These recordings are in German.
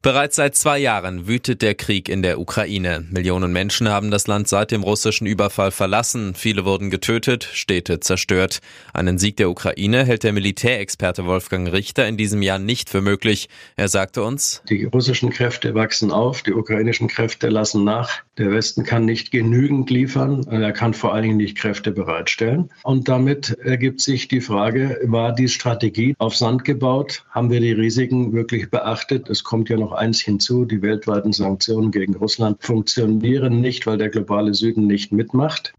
Bereits seit zwei Jahren wütet der Krieg in der Ukraine. Millionen Menschen haben das Land seit dem russischen Überfall verlassen. Viele wurden getötet, Städte zerstört. Einen Sieg der Ukraine hält der Militärexperte Wolfgang Richter in diesem Jahr nicht für möglich. Er sagte uns, die russischen Kräfte wachsen auf, die ukrainischen Kräfte lassen nach. Der Westen kann nicht genügend liefern, er kann vor allen Dingen nicht Kräfte bereitstellen. Und damit ergibt sich die Frage, war die Strategie auf Sand gebaut? Haben wir die Risiken wirklich beachtet? Es kommt ja noch eins hinzu, die weltweiten Sanktionen gegen Russland funktionieren nicht, weil der globale Süden nicht mitmacht.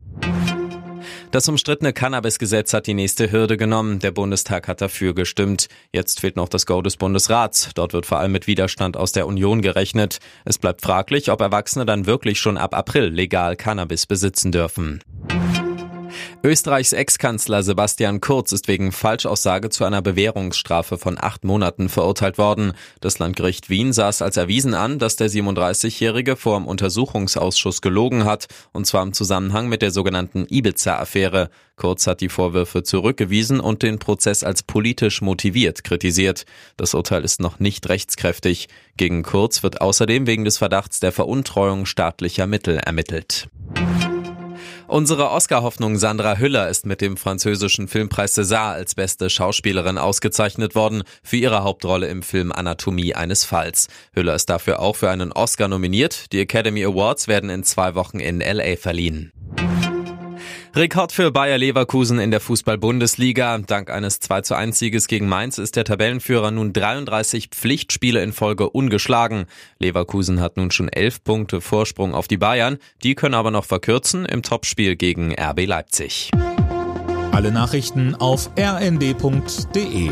Das umstrittene Cannabis-Gesetz hat die nächste Hürde genommen. Der Bundestag hat dafür gestimmt. Jetzt fehlt noch das Go des Bundesrats. Dort wird vor allem mit Widerstand aus der Union gerechnet. Es bleibt fraglich, ob Erwachsene dann wirklich schon ab April legal Cannabis besitzen dürfen. Österreichs Ex-Kanzler Sebastian Kurz ist wegen Falschaussage zu einer Bewährungsstrafe von acht Monaten verurteilt worden. Das Landgericht Wien es als erwiesen an, dass der 37-Jährige vor dem Untersuchungsausschuss gelogen hat, und zwar im Zusammenhang mit der sogenannten Ibiza-Affäre. Kurz hat die Vorwürfe zurückgewiesen und den Prozess als politisch motiviert kritisiert. Das Urteil ist noch nicht rechtskräftig. Gegen Kurz wird außerdem wegen des Verdachts der Veruntreuung staatlicher Mittel ermittelt. Unsere Oscar-Hoffnung Sandra Hüller ist mit dem französischen Filmpreis César als beste Schauspielerin ausgezeichnet worden für ihre Hauptrolle im Film Anatomie eines Falls. Hüller ist dafür auch für einen Oscar nominiert. Die Academy Awards werden in zwei Wochen in LA verliehen. Rekord für Bayer Leverkusen in der Fußball-Bundesliga. Dank eines 2 zu 1 Sieges gegen Mainz ist der Tabellenführer nun 33 Pflichtspiele in Folge ungeschlagen. Leverkusen hat nun schon 11 Punkte Vorsprung auf die Bayern. Die können aber noch verkürzen im Topspiel gegen RB Leipzig. Alle Nachrichten auf rnd.de